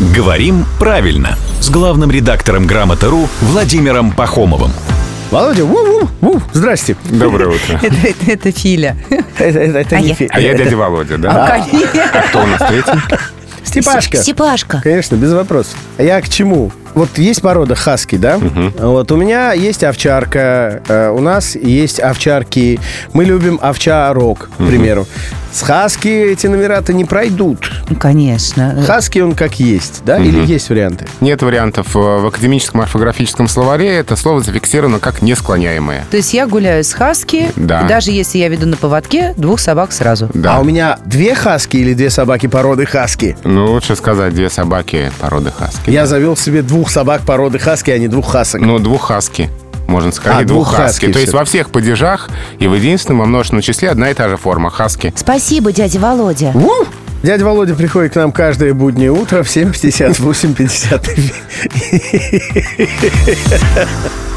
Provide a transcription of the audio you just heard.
«Говорим правильно» с главным редактором «Грамоты.ру» Владимиром Пахомовым. Володя, ву, ву, ву, здрасте. Доброе утро. Это, это, это Филя. Это, это- это А не я- фи- А я дядя Володя, да? Конечно. А кто у нас третий? Степашка. Степашка. Конечно, без вопросов. А я к чему? Вот есть порода хаски, да? Вот у меня есть овчарка, э, у нас есть овчарки. Мы любим овчарок, к примеру. С хаски эти номера-то не пройдут. Конечно. Хаски он как есть, да? Или есть варианты? Нет вариантов. В академическом орфографическом словаре это слово зафиксировано как несклоняемое. То есть я гуляю с хаски, Да. и даже если я веду на поводке, двух собак сразу. Да. А у меня две хаски или две собаки породы хаски? Ну, лучше сказать две собаки породы хаски. Я завел себе двух собак породы хаски, а не двух хасок. Ну, двух хаски. Можно сказать, А, двух хаски. хаски То есть во всех падежах и в единственном, во множественном числе одна и та же форма хаски. Спасибо, дядя Володя. Ву! Дядя Володя приходит к нам каждое буднее утро в 7.50, 8.50.